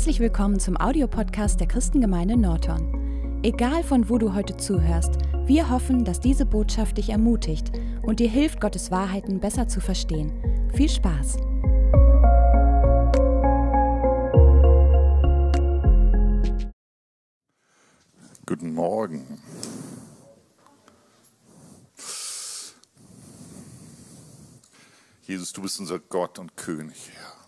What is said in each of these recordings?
Herzlich willkommen zum Audiopodcast der Christengemeinde Norton. Egal von wo du heute zuhörst, wir hoffen, dass diese Botschaft dich ermutigt und dir hilft, Gottes Wahrheiten besser zu verstehen. Viel Spaß! Guten Morgen. Jesus, du bist unser Gott und König, Herr.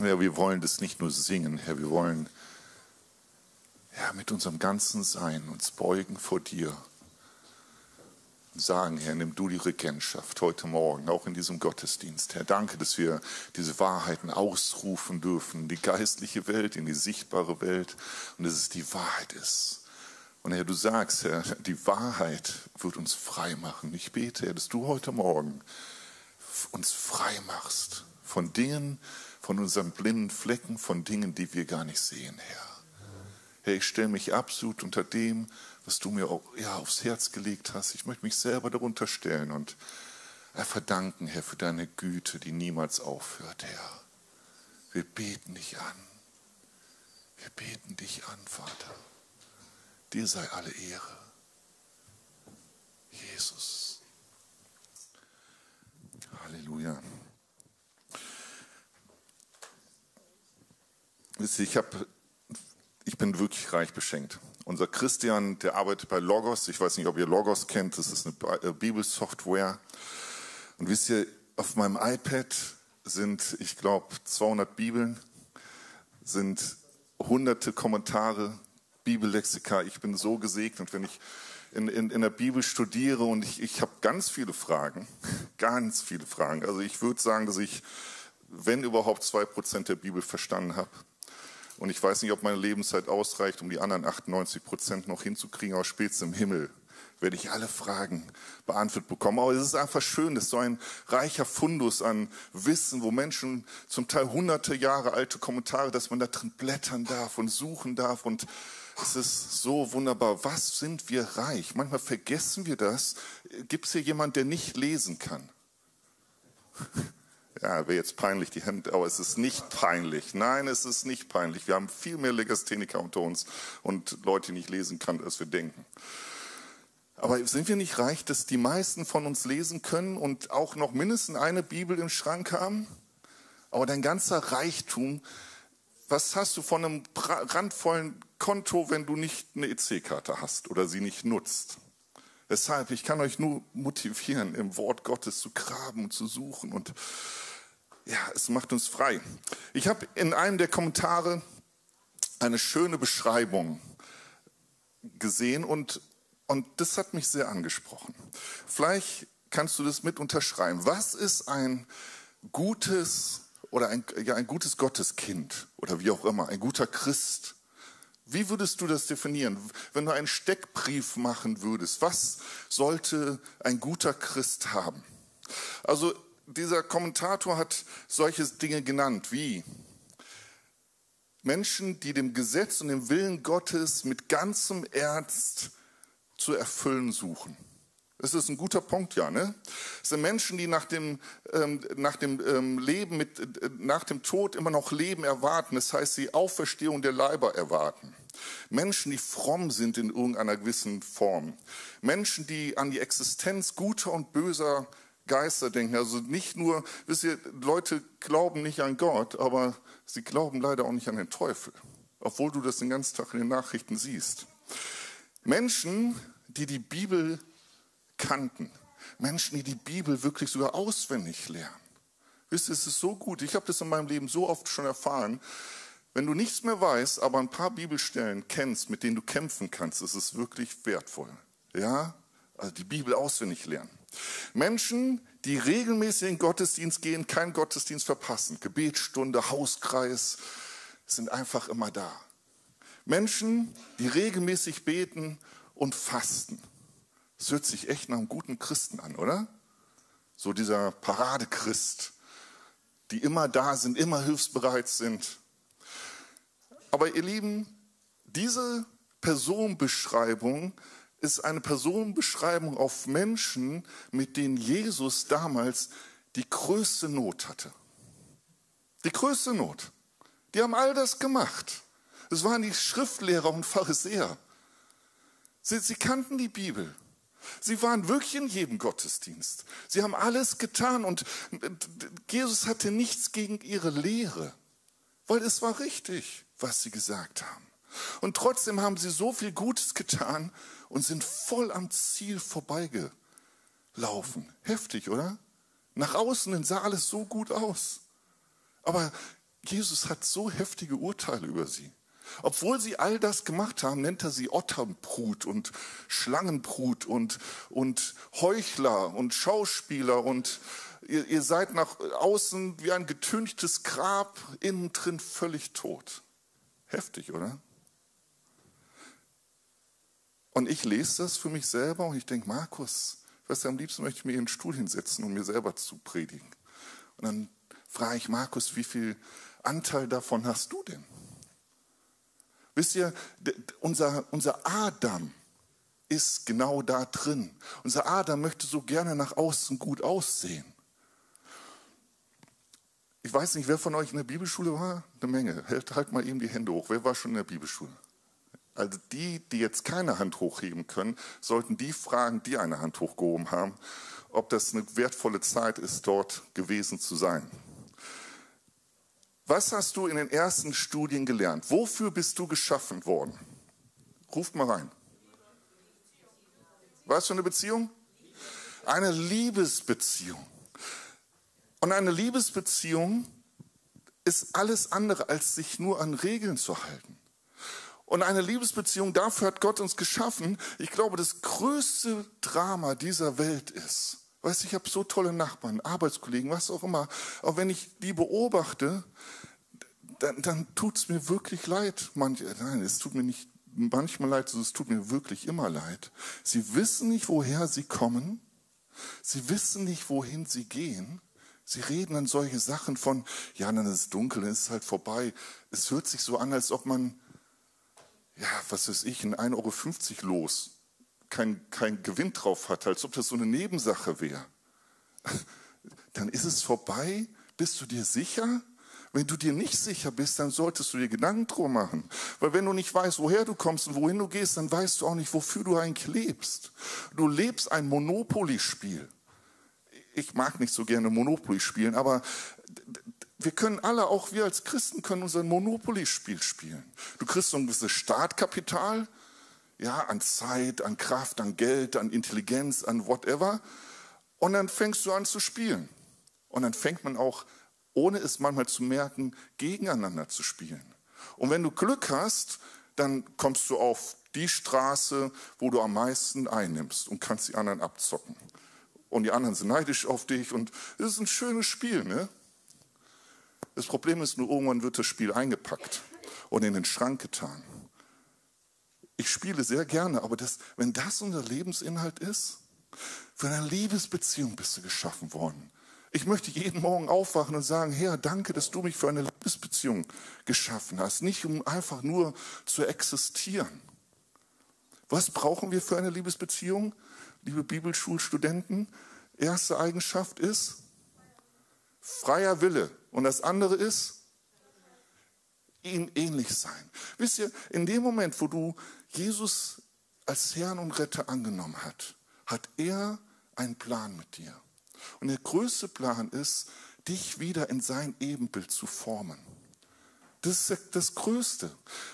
Herr, wir wollen das nicht nur singen, Herr, wir wollen Herr, mit unserem ganzen Sein uns beugen vor dir und sagen, Herr, nimm du die Regentschaft heute Morgen, auch in diesem Gottesdienst. Herr, danke, dass wir diese Wahrheiten ausrufen dürfen, in die geistliche Welt, in die sichtbare Welt und dass es die Wahrheit ist. Und Herr, du sagst, Herr, die Wahrheit wird uns frei machen. Ich bete, Herr, dass du heute Morgen uns frei machst von Dingen, von unseren blinden Flecken, von Dingen, die wir gar nicht sehen, Herr. Herr, ich stelle mich absolut unter dem, was du mir ja, aufs Herz gelegt hast. Ich möchte mich selber darunter stellen und verdanken, Herr, für deine Güte, die niemals aufhört, Herr. Wir beten dich an. Wir beten dich an, Vater. Dir sei alle Ehre. Jesus. Halleluja. Ich, hab, ich bin wirklich reich beschenkt. Unser Christian, der arbeitet bei Logos. Ich weiß nicht, ob ihr Logos kennt. Das ist eine äh, Bibelsoftware. Und wisst ihr, auf meinem iPad sind, ich glaube, 200 Bibeln, sind hunderte Kommentare, Bibellexika. Ich bin so gesegnet, wenn ich in, in, in der Bibel studiere und ich, ich habe ganz viele Fragen, ganz viele Fragen. Also ich würde sagen, dass ich, wenn überhaupt, zwei Prozent der Bibel verstanden habe. Und ich weiß nicht, ob meine Lebenszeit ausreicht, um die anderen 98 Prozent noch hinzukriegen, aber spätestens im Himmel werde ich alle Fragen beantwortet bekommen. Aber es ist einfach schön, dass so ein reicher Fundus an Wissen, wo Menschen zum Teil hunderte Jahre alte Kommentare, dass man da drin blättern darf und suchen darf. Und es ist so wunderbar. Was sind wir reich? Manchmal vergessen wir das. Gibt es hier jemanden, der nicht lesen kann? Ja, wäre jetzt peinlich, die Hände, aber es ist nicht peinlich. Nein, es ist nicht peinlich. Wir haben viel mehr Legastheniker unter uns und Leute, die nicht lesen können, als wir denken. Aber sind wir nicht reich, dass die meisten von uns lesen können und auch noch mindestens eine Bibel im Schrank haben? Aber dein ganzer Reichtum, was hast du von einem randvollen Konto, wenn du nicht eine EC-Karte hast oder sie nicht nutzt? Deshalb, ich kann euch nur motivieren, im Wort Gottes zu graben und zu suchen und ja, es macht uns frei. Ich habe in einem der Kommentare eine schöne Beschreibung gesehen und, und das hat mich sehr angesprochen. Vielleicht kannst du das mit unterschreiben. Was ist ein gutes oder ein, ja, ein gutes Gotteskind oder wie auch immer, ein guter Christ? Wie würdest du das definieren? Wenn du einen Steckbrief machen würdest, was sollte ein guter Christ haben? Also dieser Kommentator hat solche Dinge genannt wie Menschen, die dem Gesetz und dem Willen Gottes mit ganzem Ernst zu erfüllen suchen. Das ist ein guter Punkt, ja. Ne? Das sind Menschen, die nach dem, ähm, nach dem ähm, Leben, mit, äh, nach dem Tod immer noch Leben erwarten. Das heißt, die Auferstehung der Leiber erwarten. Menschen, die fromm sind in irgendeiner gewissen Form. Menschen, die an die Existenz guter und böser Geister denken. Also nicht nur, wisst ihr, Leute glauben nicht an Gott, aber sie glauben leider auch nicht an den Teufel, obwohl du das den ganzen Tag in den Nachrichten siehst. Menschen, die die Bibel kannten, Menschen, die die Bibel wirklich sogar auswendig lernen. Wisst ihr, es ist so gut. Ich habe das in meinem Leben so oft schon erfahren. Wenn du nichts mehr weißt, aber ein paar Bibelstellen kennst, mit denen du kämpfen kannst, ist es wirklich wertvoll. Ja, also die Bibel auswendig lernen. Menschen, die regelmäßig in Gottesdienst gehen, keinen Gottesdienst verpassen, Gebetsstunde, Hauskreis, sind einfach immer da. Menschen, die regelmäßig beten und fasten. Das hört sich echt nach einem guten Christen an, oder? So dieser Paradechrist, die immer da sind, immer hilfsbereit sind. Aber ihr Lieben, diese Personenbeschreibung ist eine Personenbeschreibung auf Menschen, mit denen Jesus damals die größte Not hatte. Die größte Not. Die haben all das gemacht. Das waren die Schriftlehrer und Pharisäer. Sie, sie kannten die Bibel. Sie waren wirklich in jedem Gottesdienst. Sie haben alles getan und Jesus hatte nichts gegen ihre Lehre, weil es war richtig, was sie gesagt haben. Und trotzdem haben sie so viel Gutes getan und sind voll am Ziel vorbeigelaufen. Heftig, oder? Nach außen sah alles so gut aus. Aber Jesus hat so heftige Urteile über sie. Obwohl sie all das gemacht haben, nennt er sie Otternbrut und Schlangenbrut und, und Heuchler und Schauspieler und ihr, ihr seid nach außen wie ein getünchtes Grab, innen drin völlig tot. Heftig, oder? Und ich lese das für mich selber und ich denke, Markus, du, am liebsten möchte ich mir in den Stuhl hinsetzen, um mir selber zu predigen. Und dann frage ich Markus, wie viel Anteil davon hast du denn? Wisst ihr, unser, unser Adam ist genau da drin. Unser Adam möchte so gerne nach außen gut aussehen. Ich weiß nicht, wer von euch in der Bibelschule war? Eine Menge. Halt mal eben die Hände hoch. Wer war schon in der Bibelschule? Also die, die jetzt keine Hand hochheben können, sollten die fragen, die eine Hand hochgehoben haben, ob das eine wertvolle Zeit ist, dort gewesen zu sein. Was hast du in den ersten Studien gelernt? Wofür bist du geschaffen worden? Ruft mal rein. Was für eine Beziehung? Eine Liebesbeziehung. Und eine Liebesbeziehung ist alles andere, als sich nur an Regeln zu halten. Und eine Liebesbeziehung, dafür hat Gott uns geschaffen. Ich glaube, das größte Drama dieser Welt ist. Weißt ich habe so tolle Nachbarn, Arbeitskollegen, was auch immer. Aber wenn ich die beobachte, dann, dann tut es mir wirklich leid. Manch, nein, es tut mir nicht manchmal leid, es tut mir wirklich immer leid. Sie wissen nicht, woher sie kommen. Sie wissen nicht, wohin sie gehen. Sie reden dann solche Sachen von, ja, dann ist es dunkel, dann ist es halt vorbei. Es hört sich so an, als ob man, ja, was weiß ich, ein 1,50 Euro los, kein, kein Gewinn drauf hat, als ob das so eine Nebensache wäre. Dann ist es vorbei. Bist du dir sicher? Wenn du dir nicht sicher bist, dann solltest du dir Gedanken drum machen. Weil wenn du nicht weißt, woher du kommst und wohin du gehst, dann weißt du auch nicht, wofür du eigentlich lebst. Du lebst ein Monopoly-Spiel. Ich mag nicht so gerne Monopoly spielen, aber wir können alle, auch wir als Christen, können unser Monopoly-Spiel spielen. Du kriegst so ein gewisses Startkapital, ja, an Zeit, an Kraft, an Geld, an Intelligenz, an whatever. Und dann fängst du an zu spielen. Und dann fängt man auch ohne es manchmal zu merken, gegeneinander zu spielen. Und wenn du Glück hast, dann kommst du auf die Straße, wo du am meisten einnimmst und kannst die anderen abzocken. Und die anderen sind neidisch auf dich und es ist ein schönes Spiel. Ne? Das Problem ist nur, irgendwann wird das Spiel eingepackt und in den Schrank getan. Ich spiele sehr gerne, aber das, wenn das unser Lebensinhalt ist, für eine Liebesbeziehung bist du geschaffen worden. Ich möchte jeden Morgen aufwachen und sagen, Herr, danke, dass du mich für eine Liebesbeziehung geschaffen hast, nicht um einfach nur zu existieren. Was brauchen wir für eine Liebesbeziehung, liebe Bibelschulstudenten? Erste Eigenschaft ist freier Wille und das andere ist ihm ähnlich sein. Wisst ihr, in dem Moment, wo du Jesus als Herrn und Retter angenommen hast, hat er einen Plan mit dir. Und der größte Plan ist, dich wieder in sein Ebenbild zu formen. Das ist das Größte.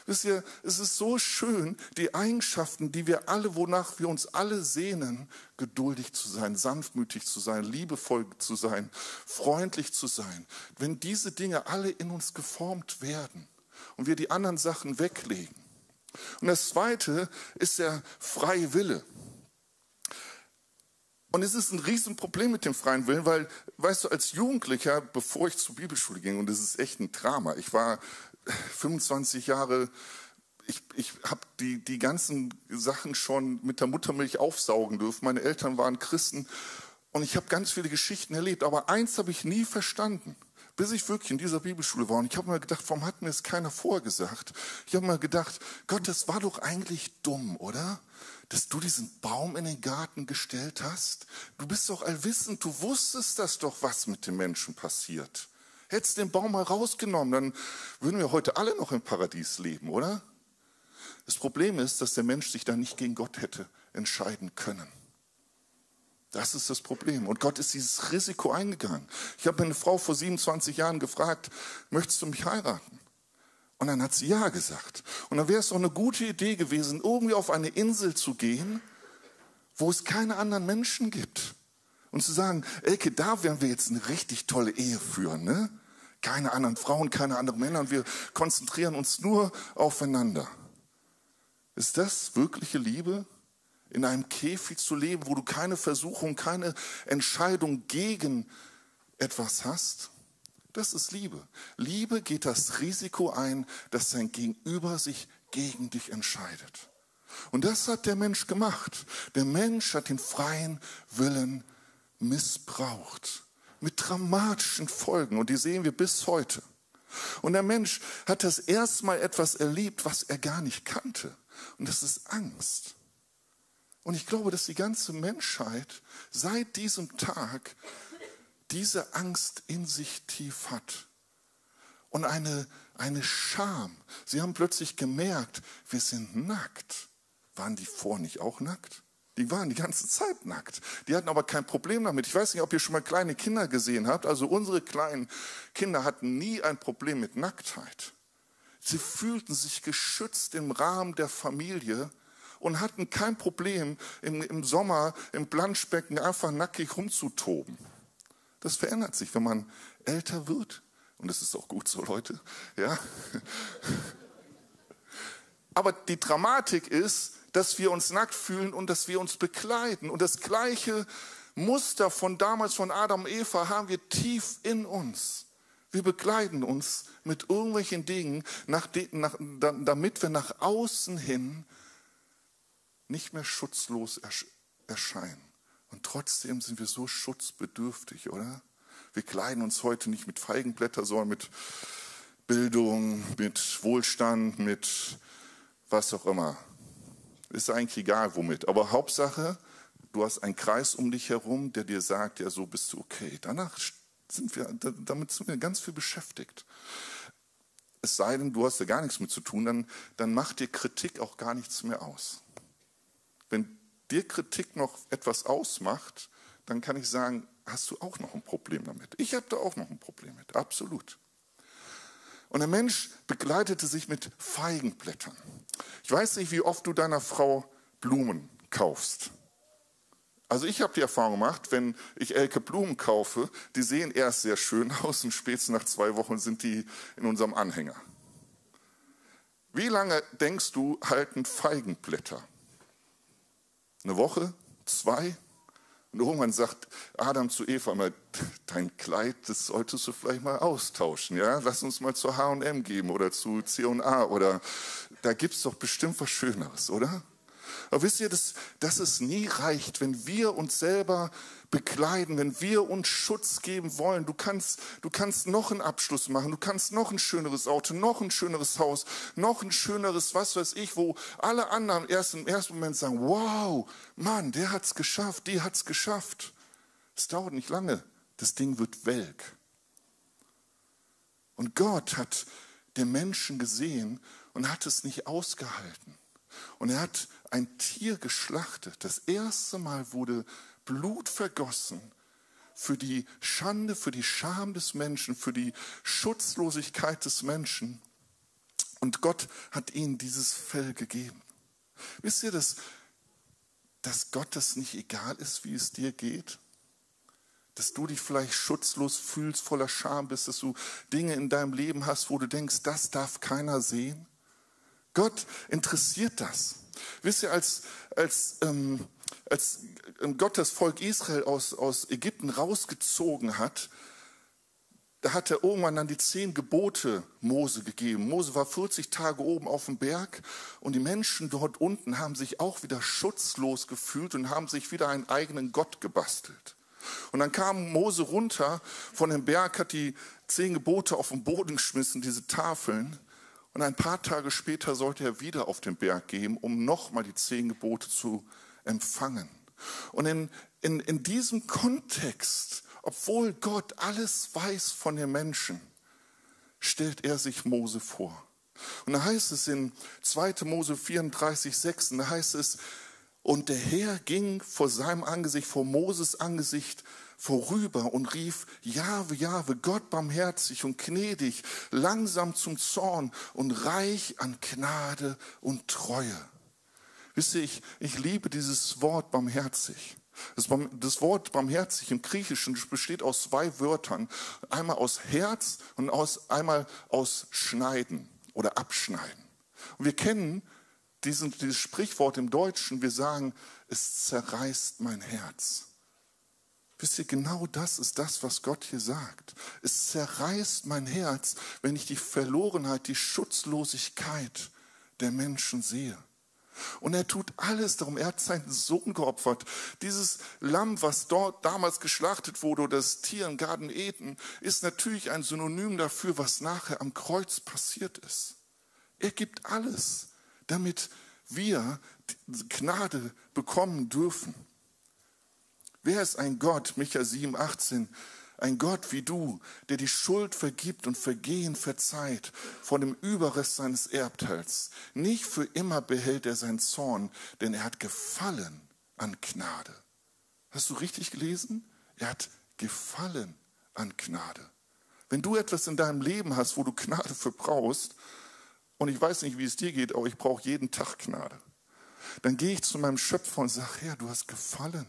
Wisst ihr, es ist so schön, die Eigenschaften, die wir alle, wonach wir uns alle sehnen, geduldig zu sein, sanftmütig zu sein, liebevoll zu sein, freundlich zu sein. Wenn diese Dinge alle in uns geformt werden und wir die anderen Sachen weglegen. Und das Zweite ist der freie Wille. Und es ist ein Riesenproblem mit dem freien Willen, weil, weißt du, als Jugendlicher, bevor ich zur Bibelschule ging, und das ist echt ein Drama, ich war 25 Jahre, ich, ich habe die, die ganzen Sachen schon mit der Muttermilch aufsaugen dürfen. Meine Eltern waren Christen und ich habe ganz viele Geschichten erlebt. Aber eins habe ich nie verstanden, bis ich wirklich in dieser Bibelschule war. Und ich habe mir gedacht, warum hat mir das keiner vorgesagt? Ich habe mir gedacht, Gott, das war doch eigentlich dumm, oder? Dass du diesen Baum in den Garten gestellt hast? Du bist doch allwissend, du wusstest das doch, was mit den Menschen passiert. Hättest den Baum mal rausgenommen, dann würden wir heute alle noch im Paradies leben, oder? Das Problem ist, dass der Mensch sich da nicht gegen Gott hätte entscheiden können. Das ist das Problem. Und Gott ist dieses Risiko eingegangen. Ich habe eine Frau vor 27 Jahren gefragt, möchtest du mich heiraten? Und dann hat sie ja gesagt. Und dann wäre es doch eine gute Idee gewesen, irgendwie auf eine Insel zu gehen, wo es keine anderen Menschen gibt. Und zu sagen, Elke, da werden wir jetzt eine richtig tolle Ehe führen. Ne? Keine anderen Frauen, keine anderen Männer. Und wir konzentrieren uns nur aufeinander. Ist das wirkliche Liebe? In einem Käfig zu leben, wo du keine Versuchung, keine Entscheidung gegen etwas hast? Das ist Liebe. Liebe geht das Risiko ein, dass dein Gegenüber sich gegen dich entscheidet. Und das hat der Mensch gemacht. Der Mensch hat den freien Willen missbraucht. Mit dramatischen Folgen. Und die sehen wir bis heute. Und der Mensch hat das erstmal etwas erlebt, was er gar nicht kannte. Und das ist Angst. Und ich glaube, dass die ganze Menschheit seit diesem Tag diese Angst in sich tief hat. Und eine, eine Scham. Sie haben plötzlich gemerkt, wir sind nackt. Waren die vor nicht auch nackt? Die waren die ganze Zeit nackt. Die hatten aber kein Problem damit. Ich weiß nicht, ob ihr schon mal kleine Kinder gesehen habt. Also unsere kleinen Kinder hatten nie ein Problem mit Nacktheit. Sie fühlten sich geschützt im Rahmen der Familie und hatten kein Problem, im, im Sommer im Planschbecken einfach nackig rumzutoben. Das verändert sich, wenn man älter wird. Und das ist auch gut so, Leute. Ja. Aber die Dramatik ist, dass wir uns nackt fühlen und dass wir uns bekleiden. Und das gleiche Muster von damals von Adam und Eva haben wir tief in uns. Wir bekleiden uns mit irgendwelchen Dingen, damit wir nach außen hin nicht mehr schutzlos erscheinen. Und trotzdem sind wir so schutzbedürftig, oder? Wir kleiden uns heute nicht mit Feigenblätter, sondern mit Bildung, mit Wohlstand, mit was auch immer. Ist eigentlich egal womit. Aber Hauptsache, du hast einen Kreis um dich herum, der dir sagt, ja, so bist du okay. Danach sind wir, damit sind wir ganz viel beschäftigt. Es sei denn, du hast da gar nichts mit zu tun, dann, dann macht dir Kritik auch gar nichts mehr aus. Wenn dir Kritik noch etwas ausmacht, dann kann ich sagen, hast du auch noch ein Problem damit. Ich habe da auch noch ein Problem mit, absolut. Und der Mensch begleitete sich mit Feigenblättern. Ich weiß nicht, wie oft du deiner Frau Blumen kaufst. Also ich habe die Erfahrung gemacht, wenn ich Elke Blumen kaufe, die sehen erst sehr schön aus und spätestens nach zwei Wochen sind die in unserem Anhänger. Wie lange denkst du, halten Feigenblätter? Eine Woche? Zwei? Und irgendwann sagt Adam zu Eva mal, dein Kleid, das solltest du vielleicht mal austauschen. Ja? Lass uns mal zu H&M geben oder zu C&A oder da es doch bestimmt was Schöneres, oder? Aber wisst ihr, dass, dass es nie reicht, wenn wir uns selber bekleiden, wenn wir uns Schutz geben wollen. Du kannst, du kannst noch einen Abschluss machen, du kannst noch ein schöneres Auto, noch ein schöneres Haus, noch ein schöneres, was weiß ich, wo alle anderen erst im ersten Moment sagen, wow, Mann, der hat's geschafft, die hat's geschafft. Es dauert nicht lange, das Ding wird welk. Und Gott hat den Menschen gesehen und hat es nicht ausgehalten. Und er hat ein Tier geschlachtet. Das erste Mal wurde Blut vergossen für die Schande, für die Scham des Menschen, für die Schutzlosigkeit des Menschen. Und Gott hat ihnen dieses Fell gegeben. Wisst ihr, dass, dass Gott das nicht egal ist, wie es dir geht? Dass du dich vielleicht schutzlos fühlst, voller Scham bist, dass du Dinge in deinem Leben hast, wo du denkst, das darf keiner sehen? Gott interessiert das. Wisst ihr, als, als, ähm, als Gott das Volk Israel aus, aus Ägypten rausgezogen hat, da hat er irgendwann dann die zehn Gebote Mose gegeben. Mose war 40 Tage oben auf dem Berg und die Menschen dort unten haben sich auch wieder schutzlos gefühlt und haben sich wieder einen eigenen Gott gebastelt. Und dann kam Mose runter von dem Berg, hat die zehn Gebote auf den Boden geschmissen, diese Tafeln. Und ein paar Tage später sollte er wieder auf den Berg gehen, um nochmal die zehn Gebote zu empfangen. Und in, in, in diesem Kontext obwohl Gott alles weiß von den Menschen, stellt er sich Mose vor. Und da heißt es in 2. Mose 34, 6, da heißt es, und der Herr ging vor seinem Angesicht, vor Moses Angesicht vorüber und rief, Jahwe, Jahwe, Gott barmherzig und gnädig, langsam zum Zorn und reich an Gnade und Treue. Wisst ihr, ich, ich liebe dieses Wort barmherzig. Das, das Wort barmherzig im Griechischen besteht aus zwei Wörtern. Einmal aus Herz und aus, einmal aus Schneiden oder Abschneiden. Und wir kennen diesen, dieses Sprichwort im Deutschen, wir sagen, es zerreißt mein Herz. Wisst ihr, genau das ist das, was Gott hier sagt. Es zerreißt mein Herz, wenn ich die Verlorenheit, die Schutzlosigkeit der Menschen sehe. Und er tut alles darum. Er hat seinen Sohn geopfert. Dieses Lamm, was dort damals geschlachtet wurde, oder das Tier im Garten Eden, ist natürlich ein Synonym dafür, was nachher am Kreuz passiert ist. Er gibt alles, damit wir Gnade bekommen dürfen. Wer ist ein Gott, Micha 7, 18, ein Gott wie du, der die Schuld vergibt und Vergehen verzeiht von dem Überrest seines Erbteils. Nicht für immer behält er seinen Zorn, denn er hat gefallen an Gnade. Hast du richtig gelesen? Er hat gefallen an Gnade. Wenn du etwas in deinem Leben hast, wo du Gnade für brauchst, und ich weiß nicht, wie es dir geht, aber ich brauche jeden Tag Gnade, dann gehe ich zu meinem Schöpfer und sage, Herr, du hast gefallen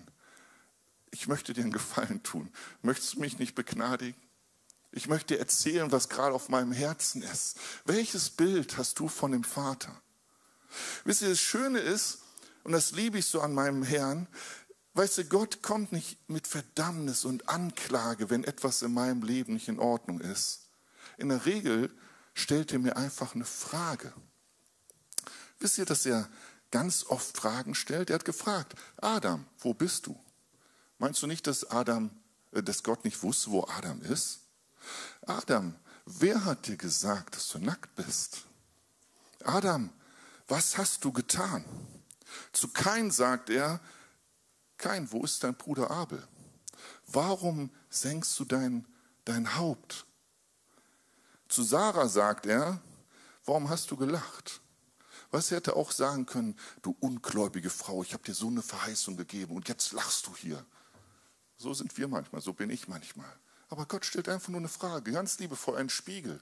ich möchte dir einen Gefallen tun. Möchtest du mich nicht begnadigen? Ich möchte dir erzählen, was gerade auf meinem Herzen ist. Welches Bild hast du von dem Vater? Wisst ihr, das Schöne ist, und das liebe ich so an meinem Herrn, weißt du, Gott kommt nicht mit Verdammnis und Anklage, wenn etwas in meinem Leben nicht in Ordnung ist. In der Regel stellt er mir einfach eine Frage. Wisst ihr, dass er ganz oft Fragen stellt? Er hat gefragt, Adam, wo bist du? Meinst du nicht, dass Adam, äh, dass Gott nicht wusste, wo Adam ist? Adam, wer hat dir gesagt, dass du nackt bist? Adam, was hast du getan? Zu Kain sagt er, Kain, wo ist dein Bruder Abel? Warum senkst du dein, dein Haupt? Zu Sarah sagt er, warum hast du gelacht? Was er hätte auch sagen können, du ungläubige Frau, ich habe dir so eine Verheißung gegeben und jetzt lachst du hier. So sind wir manchmal, so bin ich manchmal. Aber Gott stellt einfach nur eine Frage, ganz liebevoll, einen Spiegel.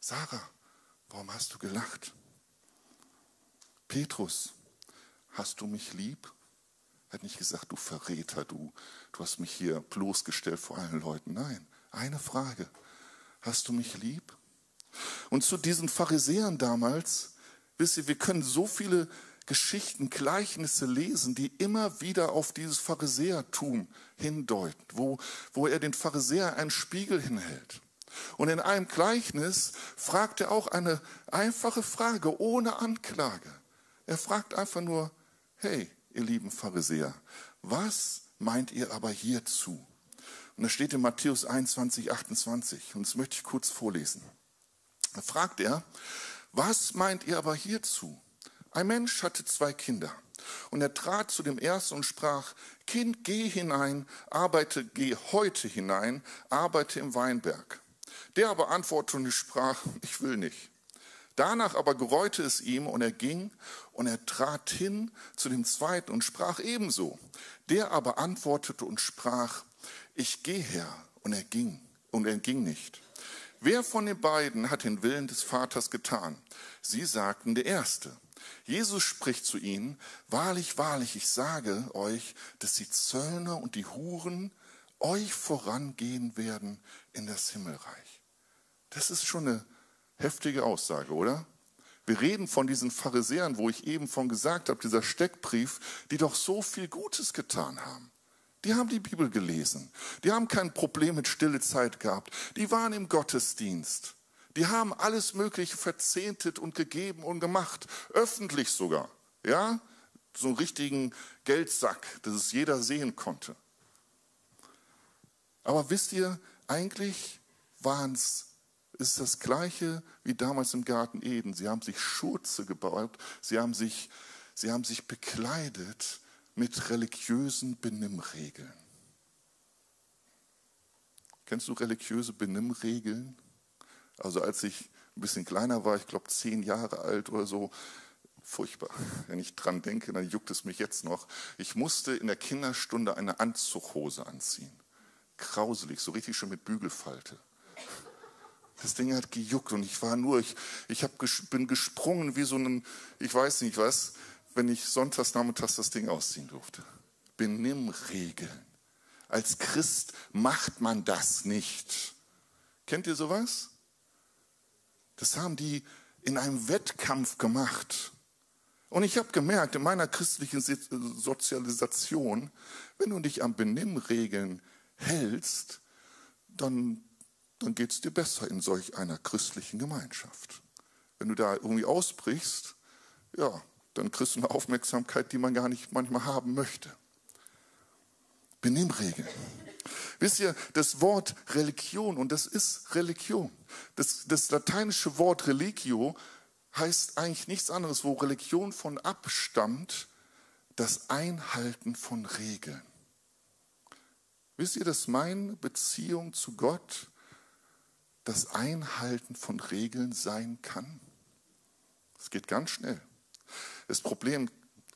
Sarah, warum hast du gelacht? Petrus, hast du mich lieb? Er hat nicht gesagt, du Verräter, du, du hast mich hier bloßgestellt vor allen Leuten. Nein, eine Frage. Hast du mich lieb? Und zu diesen Pharisäern damals, wisst ihr, wir können so viele Geschichten, Gleichnisse lesen, die immer wieder auf dieses Pharisäertum hindeuten, wo, wo er den Pharisäer einen Spiegel hinhält. Und in einem Gleichnis fragt er auch eine einfache Frage ohne Anklage. Er fragt einfach nur, hey, ihr lieben Pharisäer, was meint ihr aber hierzu? Und das steht in Matthäus 21, 28 und das möchte ich kurz vorlesen. Da fragt er, was meint ihr aber hierzu? Ein Mensch hatte zwei Kinder. Und er trat zu dem ersten und sprach, Kind, geh hinein, arbeite, geh heute hinein, arbeite im Weinberg. Der aber antwortete und sprach, ich will nicht. Danach aber gereute es ihm und er ging und er trat hin zu dem zweiten und sprach ebenso. Der aber antwortete und sprach, ich gehe her und er ging und er ging nicht. Wer von den beiden hat den Willen des Vaters getan? Sie sagten der Erste. Jesus spricht zu ihnen, wahrlich, wahrlich, ich sage euch, dass die Zöllner und die Huren euch vorangehen werden in das Himmelreich. Das ist schon eine heftige Aussage, oder? Wir reden von diesen Pharisäern, wo ich eben von gesagt habe, dieser Steckbrief, die doch so viel Gutes getan haben. Die haben die Bibel gelesen. Die haben kein Problem mit stille Zeit gehabt. Die waren im Gottesdienst. Die haben alles Mögliche verzehntet und gegeben und gemacht, öffentlich sogar. Ja, so einen richtigen Geldsack, dass es jeder sehen konnte. Aber wisst ihr, eigentlich waren es ist das Gleiche wie damals im Garten Eden. Sie haben sich Schurze gebaut, sie haben sich, sie haben sich bekleidet mit religiösen Benimmregeln. Kennst du religiöse Benimmregeln? Also als ich ein bisschen kleiner war, ich glaube zehn Jahre alt oder so, furchtbar. Wenn ich dran denke, dann juckt es mich jetzt noch. Ich musste in der Kinderstunde eine Anzughose anziehen. Grauselig, so richtig schön mit Bügelfalte. Das Ding hat gejuckt und ich war nur, ich, ich hab, bin gesprungen wie so ein, ich weiß nicht was, wenn ich sonntags nachmittags das Ding ausziehen durfte. Benimmregeln. Als Christ macht man das nicht. Kennt ihr sowas? Das haben die in einem Wettkampf gemacht. Und ich habe gemerkt, in meiner christlichen Sozialisation, wenn du dich an Benimmregeln hältst, dann, dann geht es dir besser in solch einer christlichen Gemeinschaft. Wenn du da irgendwie ausbrichst, ja, dann kriegst du eine Aufmerksamkeit, die man gar nicht manchmal haben möchte. Benimmregeln. Wisst ihr, das Wort Religion, und das ist Religion, das, das lateinische Wort religio heißt eigentlich nichts anderes, wo Religion von abstammt, das Einhalten von Regeln. Wisst ihr, dass meine Beziehung zu Gott das Einhalten von Regeln sein kann? Es geht ganz schnell. Das Problem,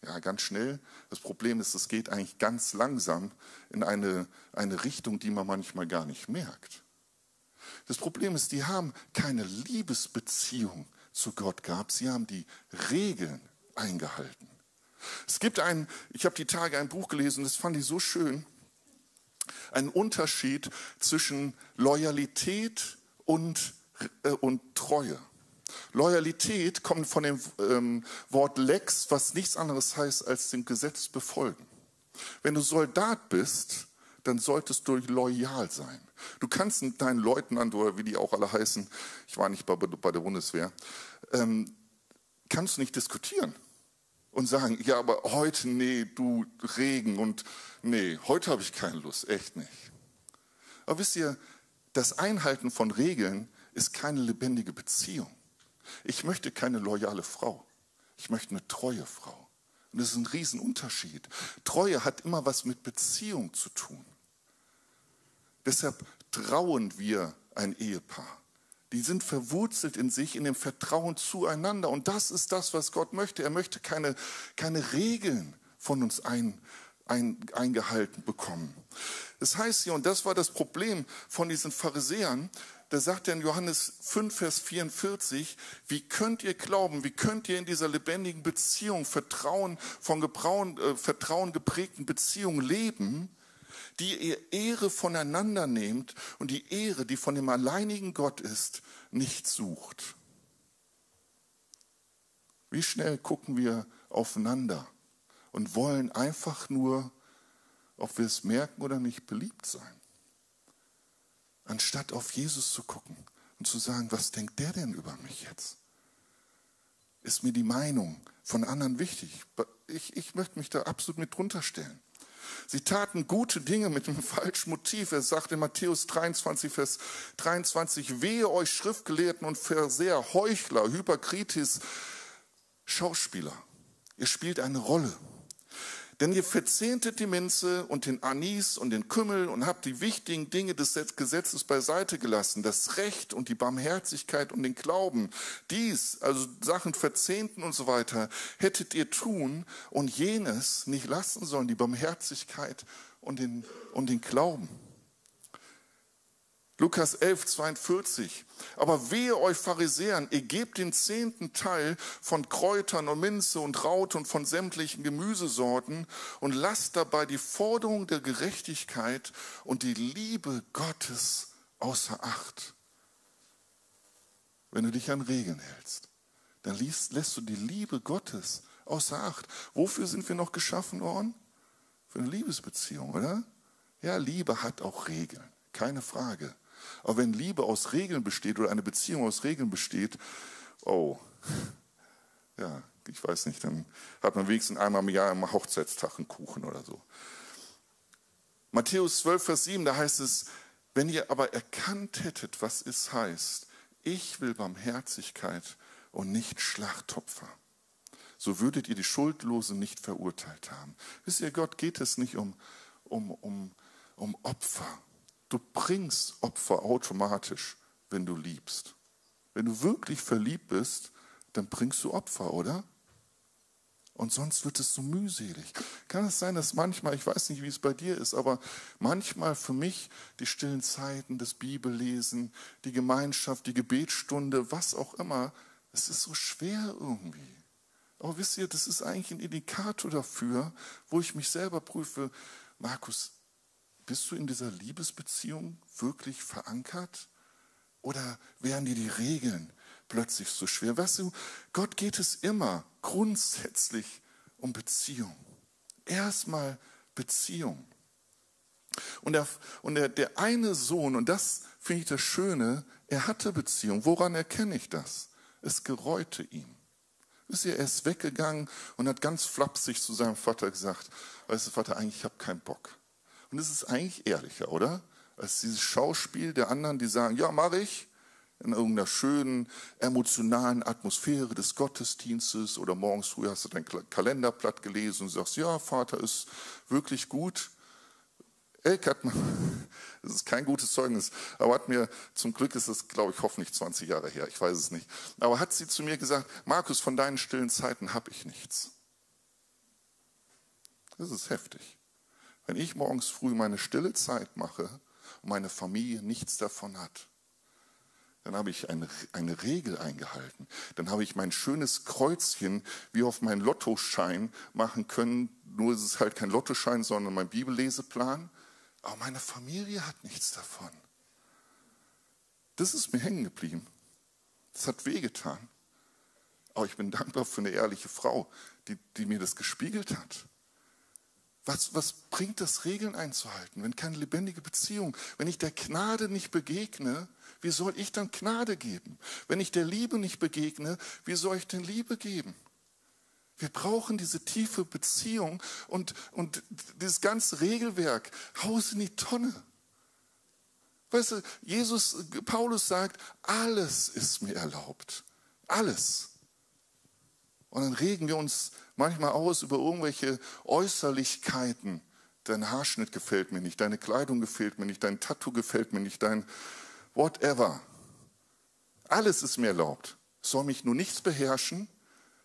ja, ganz schnell, das Problem ist, es geht eigentlich ganz langsam in eine, eine Richtung, die man manchmal gar nicht merkt. Das Problem ist, die haben keine Liebesbeziehung zu Gott gehabt. Sie haben die Regeln eingehalten. Es gibt ein, ich habe die Tage ein Buch gelesen, das fand ich so schön, einen Unterschied zwischen Loyalität und, äh, und Treue. Loyalität kommt von dem ähm, Wort Lex, was nichts anderes heißt als dem Gesetz befolgen. Wenn du Soldat bist, dann solltest du loyal sein. Du kannst deinen Leutnant oder wie die auch alle heißen, ich war nicht bei, bei der Bundeswehr, ähm, kannst nicht diskutieren und sagen, ja, aber heute, nee, du Regen und nee, heute habe ich keine Lust, echt nicht. Aber wisst ihr, das Einhalten von Regeln ist keine lebendige Beziehung. Ich möchte keine loyale Frau. Ich möchte eine treue Frau. Und das ist ein Riesenunterschied. Treue hat immer was mit Beziehung zu tun. Deshalb trauen wir ein Ehepaar. Die sind verwurzelt in sich, in dem Vertrauen zueinander. Und das ist das, was Gott möchte. Er möchte keine, keine Regeln von uns ein, ein, eingehalten bekommen. Das heißt hier, und das war das Problem von diesen Pharisäern, da sagt er in Johannes 5, Vers 44, wie könnt ihr glauben, wie könnt ihr in dieser lebendigen Beziehung, Vertrauen, von Gebrauen, äh, Vertrauen geprägten Beziehung leben, die ihr Ehre voneinander nehmt und die Ehre, die von dem alleinigen Gott ist, nicht sucht. Wie schnell gucken wir aufeinander und wollen einfach nur, ob wir es merken oder nicht, beliebt sein. Anstatt auf Jesus zu gucken und zu sagen, was denkt der denn über mich jetzt? Ist mir die Meinung von anderen wichtig? Ich, ich möchte mich da absolut mit drunter stellen. Sie taten gute Dinge mit einem falschen Motiv. Er sagt in Matthäus 23, Vers 23, wehe euch Schriftgelehrten und Verseher, Heuchler, Hyperkritis, Schauspieler. Ihr spielt eine Rolle. Denn ihr verzehntet die Minze und den Anis und den Kümmel und habt die wichtigen Dinge des Gesetzes beiseite gelassen, das Recht und die Barmherzigkeit und den Glauben. Dies, also Sachen verzehnten und so weiter, hättet ihr tun und jenes nicht lassen sollen, die Barmherzigkeit und den, und den Glauben. Lukas 11, 42. Aber wehe euch Pharisäern, ihr gebt den zehnten Teil von Kräutern und Minze und Raut und von sämtlichen Gemüsesorten und lasst dabei die Forderung der Gerechtigkeit und die Liebe Gottes außer Acht. Wenn du dich an Regeln hältst, dann liest, lässt du die Liebe Gottes außer Acht. Wofür sind wir noch geschaffen worden? Für eine Liebesbeziehung, oder? Ja, Liebe hat auch Regeln, keine Frage. Aber wenn Liebe aus Regeln besteht oder eine Beziehung aus Regeln besteht, oh, ja, ich weiß nicht, dann hat man wenigstens einmal im Jahr am Hochzeitstag einen Kuchen oder so. Matthäus 12, Vers 7, da heißt es, wenn ihr aber erkannt hättet, was es heißt, ich will Barmherzigkeit und nicht Schlachtopfer, so würdet ihr die Schuldlosen nicht verurteilt haben. Wisst ihr, Gott geht es nicht um, um, um, um Opfer, du bringst Opfer automatisch, wenn du liebst. Wenn du wirklich verliebt bist, dann bringst du Opfer, oder? Und sonst wird es so mühselig. Kann es sein, dass manchmal, ich weiß nicht, wie es bei dir ist, aber manchmal für mich die stillen Zeiten, das Bibellesen, die Gemeinschaft, die Gebetsstunde, was auch immer, es ist so schwer irgendwie. Aber wisst ihr, das ist eigentlich ein Indikator dafür, wo ich mich selber prüfe, Markus, bist du in dieser Liebesbeziehung wirklich verankert? Oder werden dir die Regeln plötzlich so schwer? Weißt du, Gott geht es immer grundsätzlich um Beziehung. Erstmal Beziehung. Und, der, und der, der eine Sohn, und das finde ich das Schöne, er hatte Beziehung. Woran erkenne ich das? Es gereute. Wisst ihr, er ist weggegangen und hat ganz flapsig zu seinem Vater gesagt, weißt du, Vater, eigentlich habe ich keinen Bock. Und es ist eigentlich ehrlicher, oder? Als dieses Schauspiel der anderen, die sagen, ja, mache ich, in irgendeiner schönen, emotionalen Atmosphäre des Gottesdienstes oder morgens früh hast du dein Kalenderblatt gelesen und sagst, ja, Vater ist wirklich gut. Elk hat mir, das ist kein gutes Zeugnis, aber hat mir, zum Glück ist es, glaube ich, hoffentlich 20 Jahre her, ich weiß es nicht, aber hat sie zu mir gesagt, Markus, von deinen stillen Zeiten habe ich nichts. Das ist heftig. Wenn ich morgens früh meine stille Zeit mache und meine Familie nichts davon hat, dann habe ich eine, eine Regel eingehalten. Dann habe ich mein schönes Kreuzchen wie auf meinen Lottoschein machen können. Nur ist es halt kein Lottoschein, sondern mein Bibelleseplan. Aber meine Familie hat nichts davon. Das ist mir hängen geblieben. Das hat wehgetan. Aber ich bin dankbar für eine ehrliche Frau, die, die mir das gespiegelt hat. Was, was bringt es, Regeln einzuhalten, wenn keine lebendige Beziehung, wenn ich der Gnade nicht begegne, wie soll ich dann Gnade geben? Wenn ich der Liebe nicht begegne, wie soll ich denn Liebe geben? Wir brauchen diese tiefe Beziehung und, und dieses ganze Regelwerk, Haus in die Tonne. Weißt du, Jesus, Paulus sagt, alles ist mir erlaubt. Alles. Und dann regen wir uns manchmal aus über irgendwelche Äußerlichkeiten. Dein Haarschnitt gefällt mir nicht, deine Kleidung gefällt mir nicht, dein Tattoo gefällt mir nicht, dein whatever. Alles ist mir erlaubt. Es soll mich nur nichts beherrschen.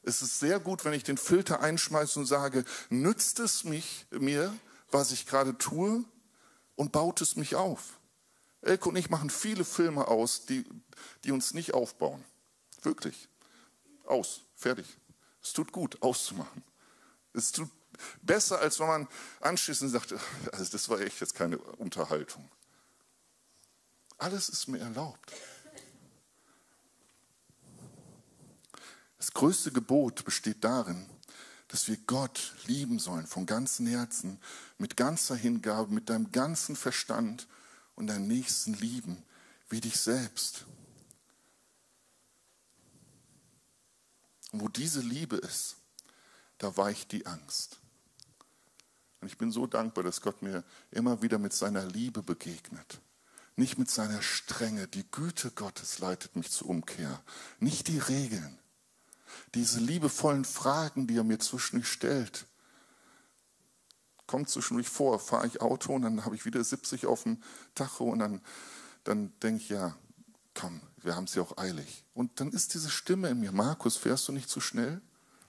Es ist sehr gut, wenn ich den Filter einschmeiße und sage, nützt es mich, mir, was ich gerade tue, und baut es mich auf. Elke und ich machen viele Filme aus, die, die uns nicht aufbauen. Wirklich. Aus. Fertig. Es tut gut, auszumachen. Es tut besser, als wenn man anschließend sagt, also das war echt jetzt keine Unterhaltung. Alles ist mir erlaubt. Das größte Gebot besteht darin, dass wir Gott lieben sollen von ganzem Herzen, mit ganzer Hingabe, mit deinem ganzen Verstand und deinen Nächsten lieben wie dich selbst. Und wo diese Liebe ist, da weicht die Angst. Und ich bin so dankbar, dass Gott mir immer wieder mit seiner Liebe begegnet. Nicht mit seiner Strenge. Die Güte Gottes leitet mich zur Umkehr. Nicht die Regeln. Diese liebevollen Fragen, die er mir zwischendurch stellt. Kommt zwischendurch vor, fahre ich Auto und dann habe ich wieder 70 auf dem Tacho und dann, dann denke ich, ja, komm, wir haben ja auch eilig. Und dann ist diese Stimme in mir, Markus, fährst du nicht zu schnell?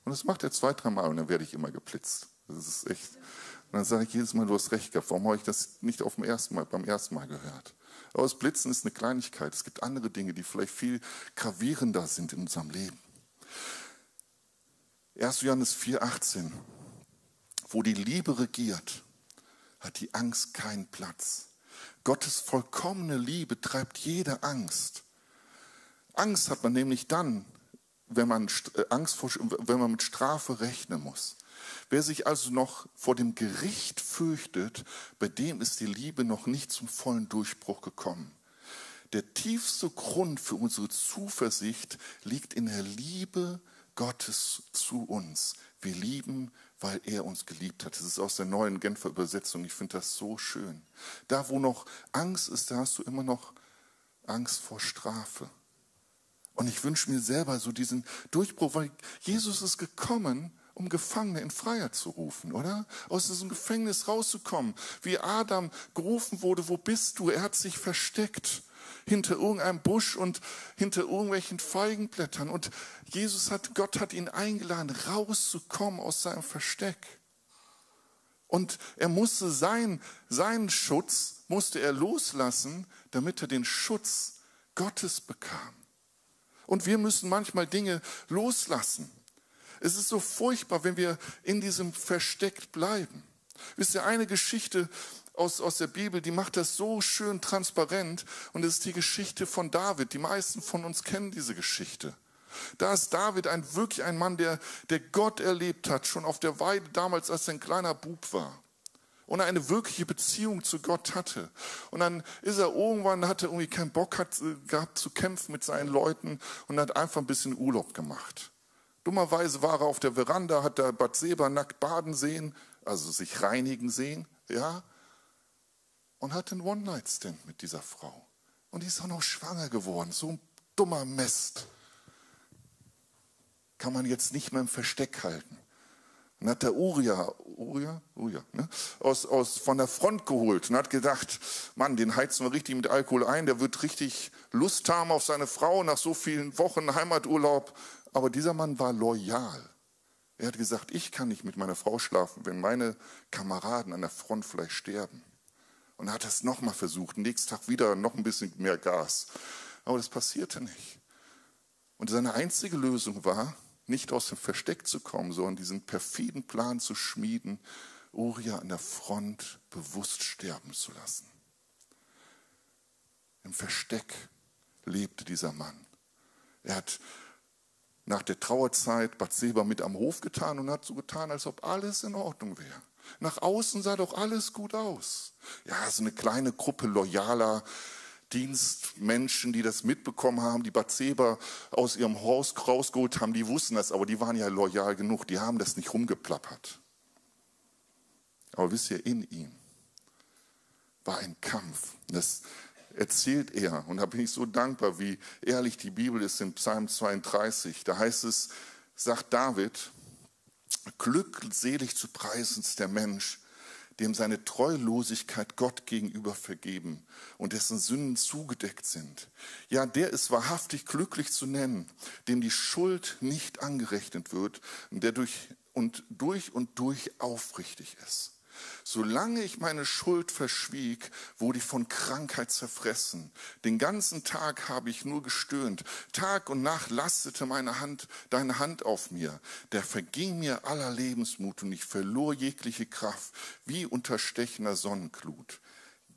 Und das macht er zwei, drei Mal und dann werde ich immer geblitzt. Das ist echt. Und dann sage ich jedes Mal, du hast recht gehabt. Warum habe ich das nicht auf dem ersten Mal, beim ersten Mal gehört? Aber das Blitzen ist eine Kleinigkeit. Es gibt andere Dinge, die vielleicht viel gravierender sind in unserem Leben. 1. Johannes 4,18. Wo die Liebe regiert, hat die Angst keinen Platz. Gottes vollkommene Liebe treibt jede Angst. Angst hat man nämlich dann, wenn man, äh, Angst vor, wenn man mit Strafe rechnen muss. Wer sich also noch vor dem Gericht fürchtet, bei dem ist die Liebe noch nicht zum vollen Durchbruch gekommen. Der tiefste Grund für unsere Zuversicht liegt in der Liebe Gottes zu uns. Wir lieben, weil er uns geliebt hat. Das ist aus der neuen Genfer Übersetzung. Ich finde das so schön. Da, wo noch Angst ist, da hast du immer noch Angst vor Strafe. Und ich wünsche mir selber so diesen Durchbruch, weil Jesus ist gekommen, um Gefangene in Freiheit zu rufen, oder? Aus diesem Gefängnis rauszukommen. Wie Adam gerufen wurde, wo bist du? Er hat sich versteckt hinter irgendeinem Busch und hinter irgendwelchen Feigenblättern. Und Jesus hat, Gott hat ihn eingeladen, rauszukommen aus seinem Versteck. Und er musste sein, seinen Schutz, musste er loslassen, damit er den Schutz Gottes bekam. Und wir müssen manchmal Dinge loslassen. Es ist so furchtbar, wenn wir in diesem Versteck bleiben. Wisst ihr, eine Geschichte aus, aus der Bibel, die macht das so schön transparent und es ist die Geschichte von David. Die meisten von uns kennen diese Geschichte. Da ist David ein, wirklich ein Mann, der, der Gott erlebt hat, schon auf der Weide damals, als er ein kleiner Bub war. Und eine wirkliche Beziehung zu Gott hatte. Und dann ist er irgendwann, hatte irgendwie keinen Bock hat, äh, gehabt zu kämpfen mit seinen Leuten und hat einfach ein bisschen Urlaub gemacht. Dummerweise war er auf der Veranda, hat da Bathseba nackt baden sehen, also sich reinigen sehen, ja, und hatte einen One-Night-Stand mit dieser Frau. Und die ist auch noch schwanger geworden, so ein dummer Mist. Kann man jetzt nicht mehr im Versteck halten. Und hat der Uria, Uria, Uria ne, aus, aus, von der Front geholt und hat gedacht, Mann, den heizen wir richtig mit Alkohol ein, der wird richtig Lust haben auf seine Frau nach so vielen Wochen Heimaturlaub. Aber dieser Mann war loyal. Er hat gesagt, ich kann nicht mit meiner Frau schlafen, wenn meine Kameraden an der Front vielleicht sterben. Und er hat das nochmal versucht, nächsten Tag wieder noch ein bisschen mehr Gas. Aber das passierte nicht. Und seine einzige Lösung war, nicht aus dem Versteck zu kommen, sondern diesen perfiden Plan zu schmieden, Uria an der Front bewusst sterben zu lassen. Im Versteck lebte dieser Mann. Er hat nach der Trauerzeit Bathseba mit am Hof getan und hat so getan, als ob alles in Ordnung wäre. Nach außen sah doch alles gut aus. Ja, so eine kleine Gruppe loyaler Dienstmenschen, die das mitbekommen haben, die Bathseba aus ihrem Haus rausgeholt haben, die wussten das, aber die waren ja loyal genug, die haben das nicht rumgeplappert. Aber wisst ihr, in ihm war ein Kampf. Das erzählt er, und da bin ich so dankbar, wie ehrlich die Bibel ist in Psalm 32. Da heißt es, sagt David, glückselig zu preisen ist der Mensch, dem seine Treulosigkeit Gott gegenüber vergeben und dessen Sünden zugedeckt sind. Ja, der ist wahrhaftig glücklich zu nennen, dem die Schuld nicht angerechnet wird und der durch und durch und durch aufrichtig ist. Solange ich meine Schuld verschwieg, wurde ich von Krankheit zerfressen. Den ganzen Tag habe ich nur gestöhnt. Tag und Nacht lastete meine Hand, deine Hand auf mir. Der verging mir aller Lebensmut und ich verlor jegliche Kraft, wie unter stechender Sonnenglut.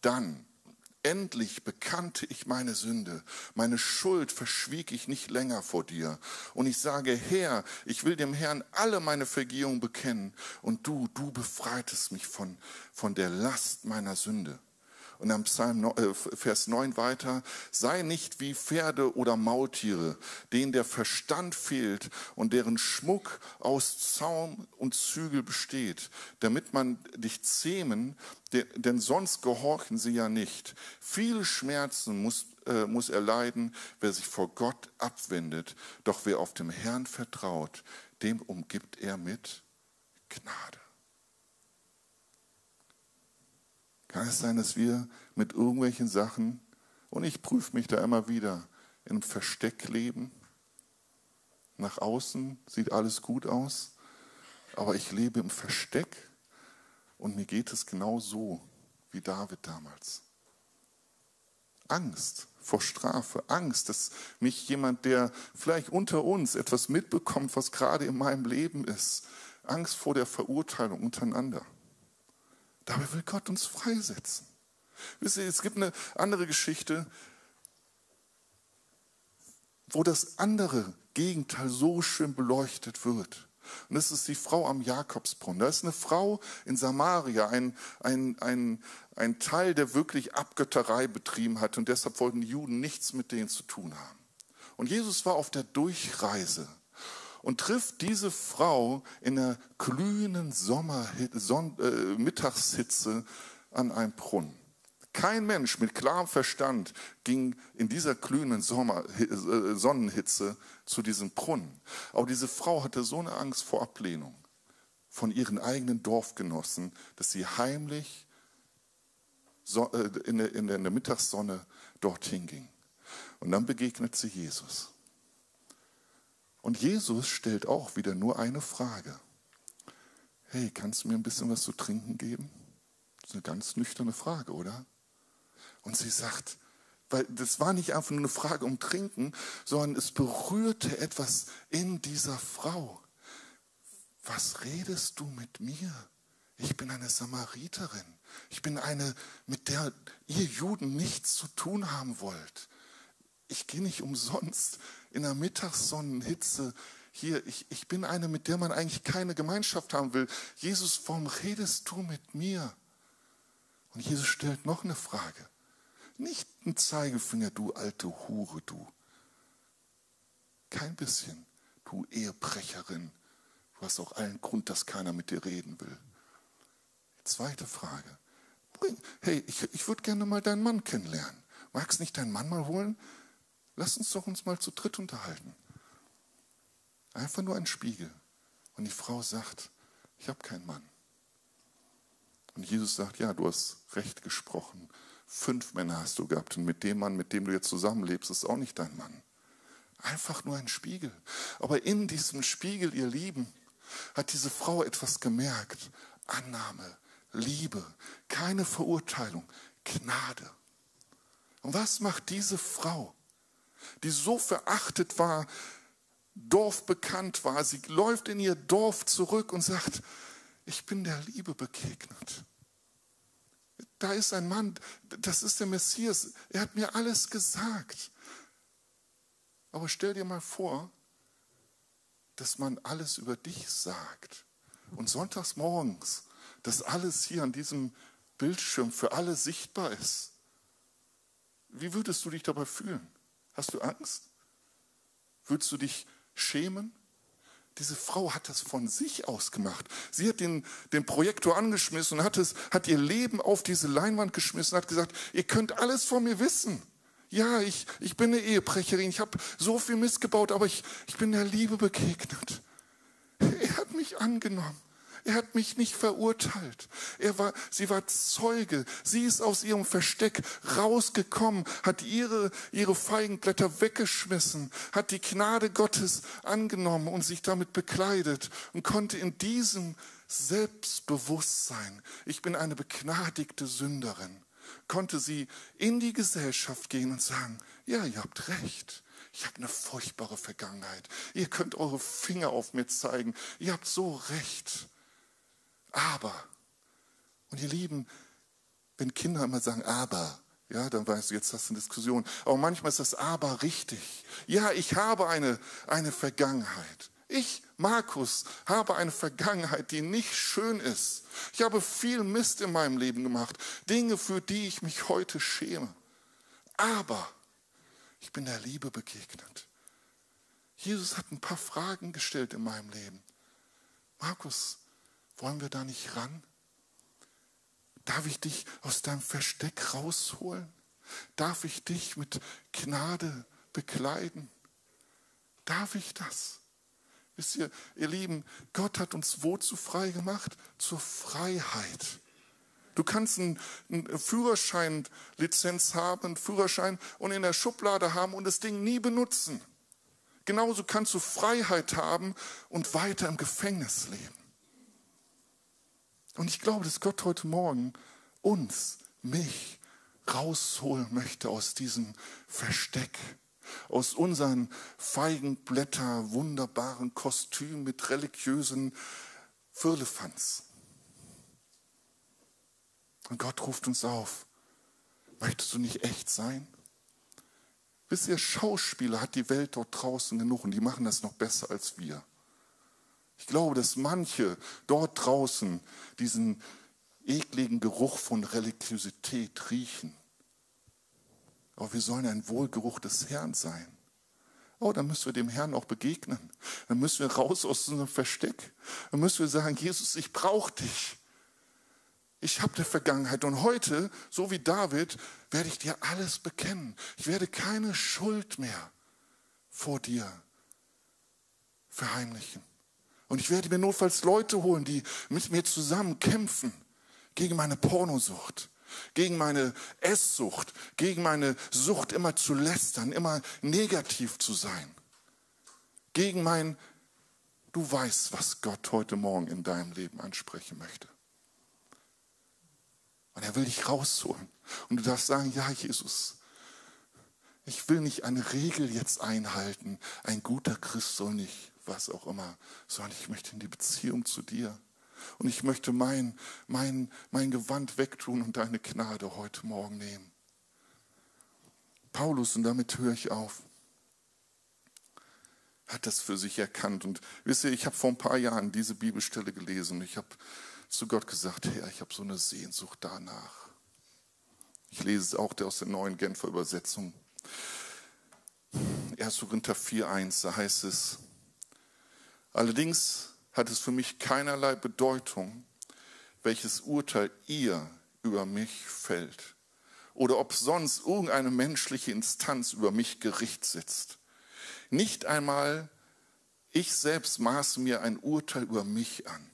Dann Endlich bekannte ich meine Sünde, meine Schuld verschwieg ich nicht länger vor dir. Und ich sage, Herr, ich will dem Herrn alle meine Vergehung bekennen. Und du, du befreitest mich von, von der Last meiner Sünde. Und am Psalm äh, Vers 9 weiter, sei nicht wie Pferde oder Maultiere, denen der Verstand fehlt und deren Schmuck aus Zaum und Zügel besteht, damit man dich zähmen, denn sonst gehorchen sie ja nicht. Viele Schmerzen muss, äh, muss er leiden, wer sich vor Gott abwendet, doch wer auf dem Herrn vertraut, dem umgibt er mit Gnade. Kann es sein, dass wir mit irgendwelchen Sachen, und ich prüfe mich da immer wieder, einem Versteck leben? Nach außen sieht alles gut aus, aber ich lebe im Versteck und mir geht es genau so wie David damals. Angst vor Strafe, Angst, dass mich jemand, der vielleicht unter uns etwas mitbekommt, was gerade in meinem Leben ist, Angst vor der Verurteilung untereinander. Dabei will Gott uns freisetzen. Wisst ihr, es gibt eine andere Geschichte, wo das andere Gegenteil so schön beleuchtet wird. Und das ist die Frau am Jakobsbrunnen. Da ist eine Frau in Samaria, ein, ein, ein, ein Teil, der wirklich Abgötterei betrieben hat. Und deshalb wollten die Juden nichts mit denen zu tun haben. Und Jesus war auf der Durchreise und trifft diese Frau in der glühenden Sommer, äh, Mittagshitze an einem Brunnen. Kein Mensch mit klarem Verstand ging in dieser glühenden Sommer, äh, Sonnenhitze zu diesem Brunnen. Aber diese Frau hatte so eine Angst vor Ablehnung. von ihren eigenen Dorfgenossen, dass sie heimlich äh, in der Mittagssonne dorthin ging. Und dann begegnet sie Jesus. Und Jesus stellt auch wieder nur eine Frage. Hey, kannst du mir ein bisschen was zu trinken geben? Das ist eine ganz nüchterne Frage, oder? Und sie sagt, weil das war nicht einfach nur eine Frage um Trinken, sondern es berührte etwas in dieser Frau. Was redest du mit mir? Ich bin eine Samariterin. Ich bin eine, mit der ihr Juden nichts zu tun haben wollt. Ich gehe nicht umsonst in der Mittagssonnenhitze hier. Ich, ich bin eine, mit der man eigentlich keine Gemeinschaft haben will. Jesus, warum redest du mit mir? Und Jesus stellt noch eine Frage. Nicht ein Zeigefinger, du alte Hure, du. Kein bisschen, du Ehebrecherin. Du hast auch allen Grund, dass keiner mit dir reden will. Zweite Frage. Hey, ich, ich würde gerne mal deinen Mann kennenlernen. Magst nicht deinen Mann mal holen? Lass uns doch uns mal zu dritt unterhalten. Einfach nur ein Spiegel. Und die Frau sagt, ich habe keinen Mann. Und Jesus sagt, ja, du hast recht gesprochen. Fünf Männer hast du gehabt und mit dem Mann, mit dem du jetzt zusammenlebst, ist auch nicht dein Mann. Einfach nur ein Spiegel. Aber in diesem Spiegel, ihr Lieben, hat diese Frau etwas gemerkt. Annahme, Liebe, keine Verurteilung, Gnade. Und was macht diese Frau? Die so verachtet war, dorfbekannt war. Sie läuft in ihr Dorf zurück und sagt, ich bin der Liebe begegnet. Da ist ein Mann, das ist der Messias. Er hat mir alles gesagt. Aber stell dir mal vor, dass man alles über dich sagt. Und sonntags morgens, dass alles hier an diesem Bildschirm für alle sichtbar ist. Wie würdest du dich dabei fühlen? Hast du Angst? Würdest du dich schämen? Diese Frau hat das von sich aus gemacht. Sie hat den, den Projektor angeschmissen und hat, es, hat ihr Leben auf diese Leinwand geschmissen und hat gesagt, ihr könnt alles von mir wissen. Ja, ich, ich bin eine Ehebrecherin, ich habe so viel missgebaut, aber ich, ich bin der Liebe begegnet. Er hat mich angenommen. Er hat mich nicht verurteilt. Er war, sie war Zeuge. Sie ist aus ihrem Versteck rausgekommen, hat ihre, ihre Feigenblätter weggeschmissen, hat die Gnade Gottes angenommen und sich damit bekleidet und konnte in diesem Selbstbewusstsein, ich bin eine begnadigte Sünderin, konnte sie in die Gesellschaft gehen und sagen, ja, ihr habt recht. Ich habe eine furchtbare Vergangenheit. Ihr könnt eure Finger auf mir zeigen. Ihr habt so recht. Aber, und ihr Lieben, wenn Kinder immer sagen, aber, ja, dann weißt du, jetzt hast du eine Diskussion. Aber manchmal ist das aber richtig. Ja, ich habe eine, eine Vergangenheit. Ich, Markus, habe eine Vergangenheit, die nicht schön ist. Ich habe viel Mist in meinem Leben gemacht. Dinge, für die ich mich heute schäme. Aber ich bin der Liebe begegnet. Jesus hat ein paar Fragen gestellt in meinem Leben. Markus, wollen wir da nicht ran? Darf ich dich aus deinem Versteck rausholen? Darf ich dich mit Gnade bekleiden? Darf ich das? Wisst ihr, ihr Lieben, Gott hat uns wozu frei gemacht? Zur Freiheit. Du kannst einen, einen Führerschein, Lizenz haben, einen Führerschein und in der Schublade haben und das Ding nie benutzen. Genauso kannst du Freiheit haben und weiter im Gefängnis leben. Und ich glaube, dass Gott heute Morgen uns, mich, rausholen möchte aus diesem Versteck, aus unseren Feigenblätter, wunderbaren Kostümen mit religiösen Firlefanz. Und Gott ruft uns auf, möchtest du nicht echt sein? Wisst ihr, Schauspieler hat die Welt dort draußen genug und die machen das noch besser als wir. Ich glaube, dass manche dort draußen diesen ekligen Geruch von Religiosität riechen. Aber wir sollen ein Wohlgeruch des Herrn sein. Oh, dann müssen wir dem Herrn auch begegnen. Dann müssen wir raus aus unserem Versteck. Dann müssen wir sagen, Jesus, ich brauche dich. Ich habe eine Vergangenheit und heute, so wie David, werde ich dir alles bekennen. Ich werde keine Schuld mehr vor dir verheimlichen. Und ich werde mir notfalls Leute holen, die mit mir zusammen kämpfen gegen meine Pornosucht, gegen meine Esssucht, gegen meine Sucht, immer zu lästern, immer negativ zu sein, gegen mein, du weißt, was Gott heute Morgen in deinem Leben ansprechen möchte. Und er will dich rausholen. Und du darfst sagen, ja, Jesus, ich will nicht eine Regel jetzt einhalten. Ein guter Christ soll nicht, was auch immer, sondern ich möchte in die Beziehung zu dir. Und ich möchte mein, mein, mein Gewand wegtun und deine Gnade heute Morgen nehmen. Paulus, und damit höre ich auf, hat das für sich erkannt. Und wisst ihr, ich habe vor ein paar Jahren diese Bibelstelle gelesen und ich habe zu Gott gesagt, Herr, ich habe so eine Sehnsucht danach. Ich lese es auch aus der neuen Genfer Übersetzung. 1. Korinther 4,1, da heißt es, allerdings hat es für mich keinerlei Bedeutung, welches Urteil ihr über mich fällt oder ob sonst irgendeine menschliche Instanz über mich Gericht sitzt. Nicht einmal ich selbst maße mir ein Urteil über mich an.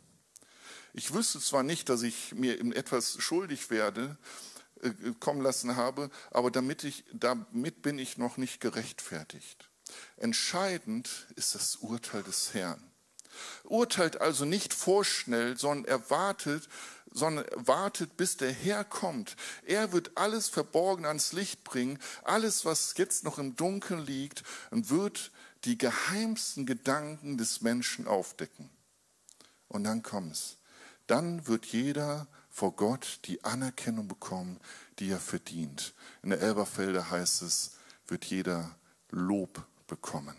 Ich wüsste zwar nicht, dass ich mir etwas schuldig werde, äh, kommen lassen habe, aber damit, ich, damit bin ich noch nicht gerechtfertigt. Entscheidend ist das Urteil des Herrn. Urteilt also nicht vorschnell, sondern erwartet, sondern wartet, bis der Herr kommt. Er wird alles Verborgene ans Licht bringen, alles, was jetzt noch im Dunkeln liegt, und wird die geheimsten Gedanken des Menschen aufdecken. Und dann kommt es. Dann wird jeder vor Gott die Anerkennung bekommen, die er verdient. In der Elberfelder heißt es, wird jeder Lob bekommen.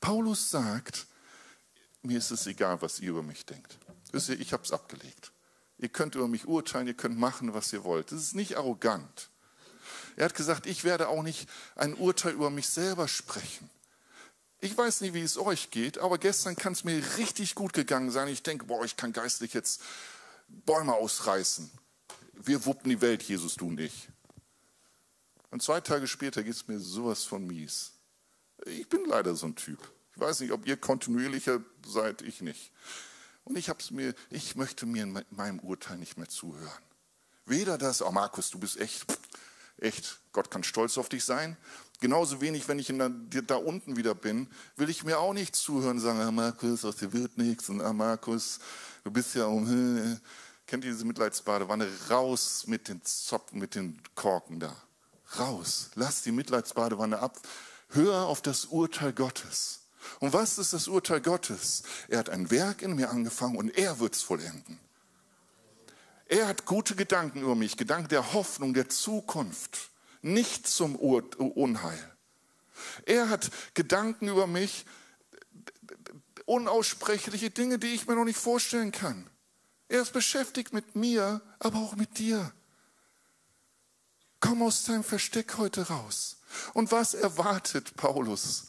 Paulus sagt, mir ist es egal, was ihr über mich denkt. Ihr, ich habe es abgelegt. Ihr könnt über mich urteilen, ihr könnt machen, was ihr wollt. Das ist nicht arrogant. Er hat gesagt, ich werde auch nicht ein Urteil über mich selber sprechen. Ich weiß nicht, wie es euch geht, aber gestern kann es mir richtig gut gegangen sein. Ich denke, boah, ich kann geistlich jetzt Bäume ausreißen. Wir wuppen die Welt, Jesus, du nicht. Und zwei Tage später geht es mir sowas von mies. Ich bin leider so ein Typ. Ich weiß nicht, ob ihr kontinuierlicher seid, ich nicht. Und ich hab's mir, ich möchte mir in meinem Urteil nicht mehr zuhören. Weder das, oh Markus, du bist echt, echt, Gott kann stolz auf dich sein. Genauso wenig, wenn ich der, da unten wieder bin, will ich mir auch nicht zuhören und sagen, ah Markus, aus dir wird nichts und ah Markus, du bist ja um, kennt ihr diese Mitleidsbadewanne? Raus mit den Zoppen, mit den Korken da. Raus. Lass die Mitleidsbadewanne ab. Hör auf das Urteil Gottes. Und was ist das Urteil Gottes? Er hat ein Werk in mir angefangen und er wird es vollenden. Er hat gute Gedanken über mich, Gedanken der Hoffnung, der Zukunft, nicht zum Unheil. Er hat Gedanken über mich, unaussprechliche Dinge, die ich mir noch nicht vorstellen kann. Er ist beschäftigt mit mir, aber auch mit dir. Komm aus deinem Versteck heute raus. Und was erwartet Paulus,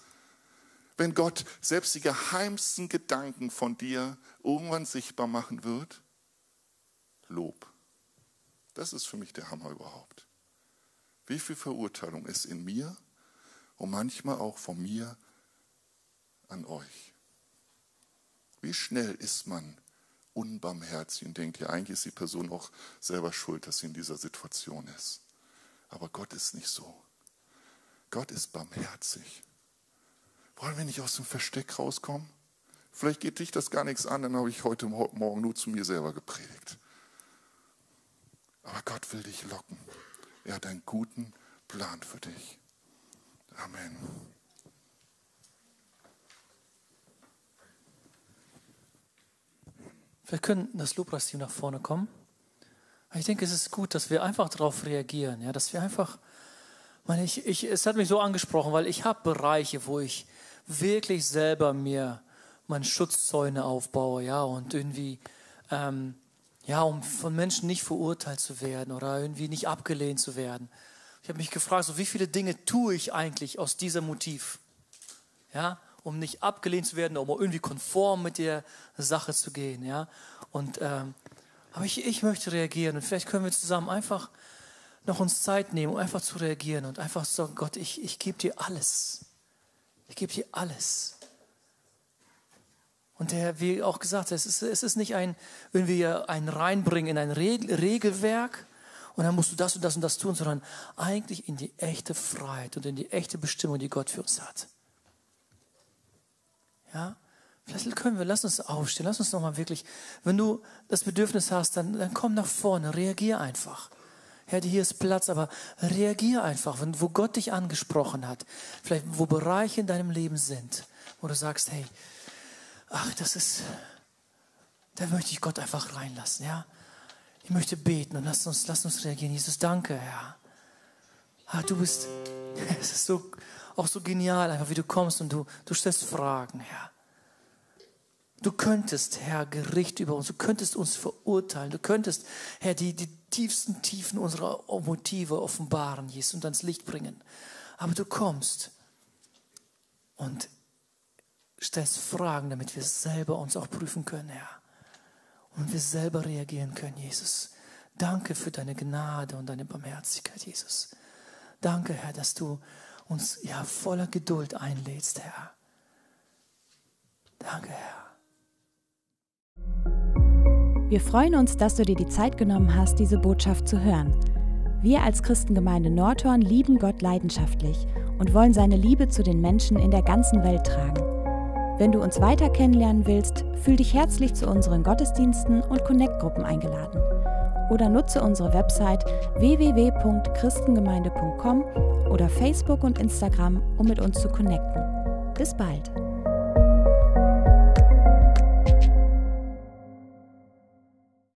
wenn Gott selbst die geheimsten Gedanken von dir irgendwann sichtbar machen wird? Lob. Das ist für mich der Hammer überhaupt. Wie viel Verurteilung ist in mir und manchmal auch von mir an euch? Wie schnell ist man unbarmherzig und denkt, ja, eigentlich ist die Person auch selber schuld, dass sie in dieser Situation ist. Aber Gott ist nicht so. Gott ist barmherzig. Wollen wir nicht aus dem Versteck rauskommen? Vielleicht geht dich das gar nichts an, dann habe ich heute Morgen nur zu mir selber gepredigt. Aber Gott will dich locken. Er hat einen guten Plan für dich. Amen. Wir können das Lobpreisteam nach vorne kommen. Ich denke, es ist gut, dass wir einfach darauf reagieren, ja, dass wir einfach, meine ich, ich, es hat mich so angesprochen, weil ich habe Bereiche, wo ich wirklich selber mir meine Schutzzäune aufbaue, ja, und irgendwie, ähm, ja, um von Menschen nicht verurteilt zu werden oder irgendwie nicht abgelehnt zu werden. Ich habe mich gefragt, so wie viele Dinge tue ich eigentlich aus diesem Motiv? Ja, um nicht abgelehnt zu werden, um irgendwie konform mit der Sache zu gehen. Ja? Und, ähm, aber ich, ich möchte reagieren und vielleicht können wir zusammen einfach noch uns Zeit nehmen, um einfach zu reagieren und einfach zu sagen, Gott, ich, ich gebe dir alles. Ich gebe dir alles. Und der, wie auch gesagt, es ist, es ist nicht ein, irgendwie ein Reinbringen in ein Re Regelwerk und dann musst du das und das und das tun, sondern eigentlich in die echte Freiheit und in die echte Bestimmung, die Gott für uns hat. Ja? Vielleicht können wir, lass uns aufstehen, lass uns nochmal wirklich, wenn du das Bedürfnis hast, dann, dann komm nach vorne, reagier einfach. Herr, hier ist Platz, aber reagier einfach, wenn, wo Gott dich angesprochen hat. Vielleicht, wo Bereiche in deinem Leben sind, wo du sagst, hey, ach, das ist, da möchte ich Gott einfach reinlassen, ja. Ich möchte beten und lass uns, lass uns reagieren. Jesus, danke, Herr. Ah, du bist, es ist so, auch so genial, einfach wie du kommst und du, du stellst Fragen, Herr. Du könntest, Herr, Gericht über uns, du könntest uns verurteilen, du könntest, Herr, die, die tiefsten Tiefen unserer Motive offenbaren, Jesus, und ans Licht bringen. Aber du kommst und stellst Fragen, damit wir selber uns auch prüfen können, Herr. Und wir selber reagieren können, Jesus. Danke für deine Gnade und deine Barmherzigkeit, Jesus. Danke, Herr, dass du uns ja voller Geduld einlädst, Herr. Danke, Herr. Wir freuen uns, dass du dir die Zeit genommen hast, diese Botschaft zu hören. Wir als Christengemeinde Nordhorn lieben Gott leidenschaftlich und wollen seine Liebe zu den Menschen in der ganzen Welt tragen. Wenn du uns weiter kennenlernen willst, fühl dich herzlich zu unseren Gottesdiensten und Connect-Gruppen eingeladen. Oder nutze unsere Website www.christengemeinde.com oder Facebook und Instagram, um mit uns zu connecten. Bis bald!